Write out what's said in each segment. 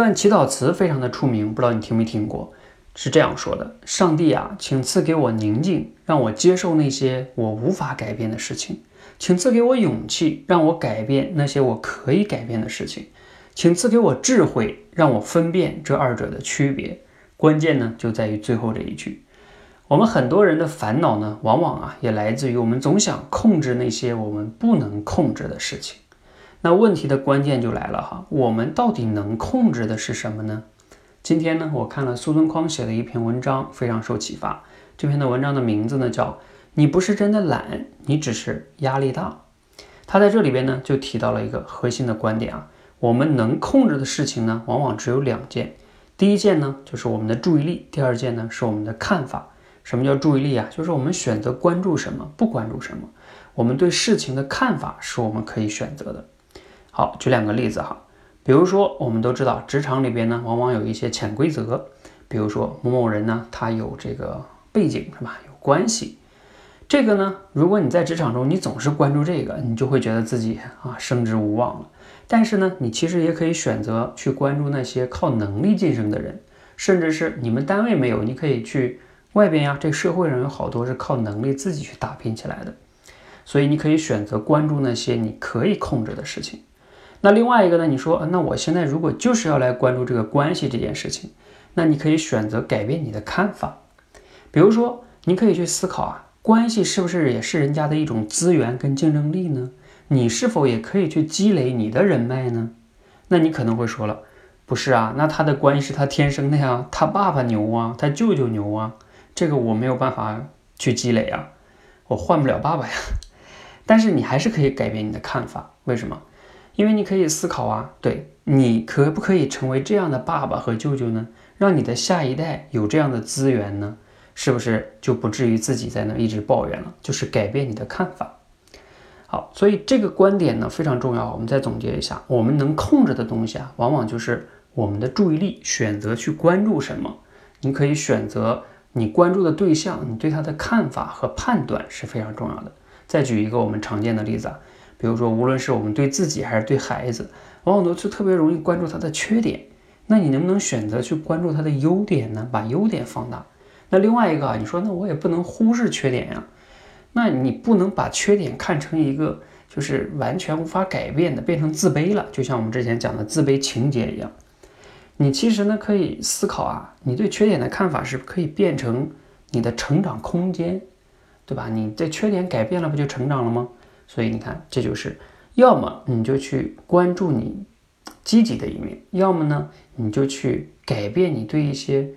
这段祈祷词非常的出名，不知道你听没听过？是这样说的：上帝啊，请赐给我宁静，让我接受那些我无法改变的事情；请赐给我勇气，让我改变那些我可以改变的事情；请赐给我智慧，让我分辨这二者的区别。关键呢，就在于最后这一句。我们很多人的烦恼呢，往往啊，也来自于我们总想控制那些我们不能控制的事情。那问题的关键就来了哈，我们到底能控制的是什么呢？今天呢，我看了苏东匡写的一篇文章，非常受启发。这篇的文章的名字呢叫“你不是真的懒，你只是压力大”。他在这里边呢就提到了一个核心的观点啊，我们能控制的事情呢，往往只有两件。第一件呢就是我们的注意力，第二件呢是我们的看法。什么叫注意力啊？就是我们选择关注什么，不关注什么。我们对事情的看法是我们可以选择的。好，举两个例子哈，比如说，我们都知道职场里边呢，往往有一些潜规则，比如说某某人呢，他有这个背景是吧，有关系，这个呢，如果你在职场中你总是关注这个，你就会觉得自己啊升职无望了。但是呢，你其实也可以选择去关注那些靠能力晋升的人，甚至是你们单位没有，你可以去外边呀，这社会上有好多是靠能力自己去打拼起来的，所以你可以选择关注那些你可以控制的事情。那另外一个呢？你说，那我现在如果就是要来关注这个关系这件事情，那你可以选择改变你的看法。比如说，你可以去思考啊，关系是不是也是人家的一种资源跟竞争力呢？你是否也可以去积累你的人脉呢？那你可能会说了，不是啊，那他的关系是他天生的呀，他爸爸牛啊，他舅舅牛啊，这个我没有办法去积累啊，我换不了爸爸呀。但是你还是可以改变你的看法，为什么？因为你可以思考啊，对你可不可以成为这样的爸爸和舅舅呢？让你的下一代有这样的资源呢？是不是就不至于自己在那一直抱怨了？就是改变你的看法。好，所以这个观点呢非常重要。我们再总结一下，我们能控制的东西啊，往往就是我们的注意力，选择去关注什么。你可以选择你关注的对象，你对他的看法和判断是非常重要的。再举一个我们常见的例子啊。比如说，无论是我们对自己还是对孩子，往往都是特别容易关注他的缺点。那你能不能选择去关注他的优点呢？把优点放大。那另外一个啊，你说那我也不能忽视缺点呀。那你不能把缺点看成一个就是完全无法改变的，变成自卑了。就像我们之前讲的自卑情节一样。你其实呢可以思考啊，你对缺点的看法是可以变成你的成长空间，对吧？你这缺点改变了，不就成长了吗？所以你看，这就是要么你就去关注你积极的一面，要么呢你就去改变你对一些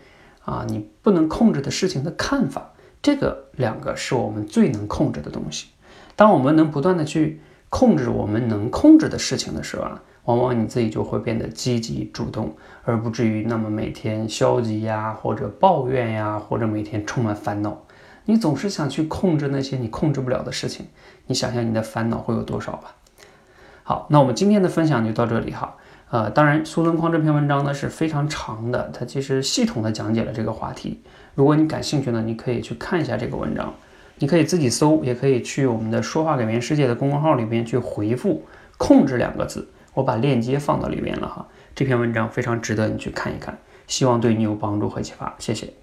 啊你不能控制的事情的看法。这个两个是我们最能控制的东西。当我们能不断的去控制我们能控制的事情的时候啊，往往你自己就会变得积极主动，而不至于那么每天消极呀，或者抱怨呀，或者每天充满烦恼。你总是想去控制那些你控制不了的事情，你想想你的烦恼会有多少吧？好，那我们今天的分享就到这里哈。呃，当然苏东匡这篇文章呢是非常长的，它其实系统的讲解了这个话题。如果你感兴趣呢，你可以去看一下这个文章，你可以自己搜，也可以去我们的说话改变世界的公众号里边去回复“控制”两个字，我把链接放到里边了哈。这篇文章非常值得你去看一看，希望对你有帮助和启发，谢谢。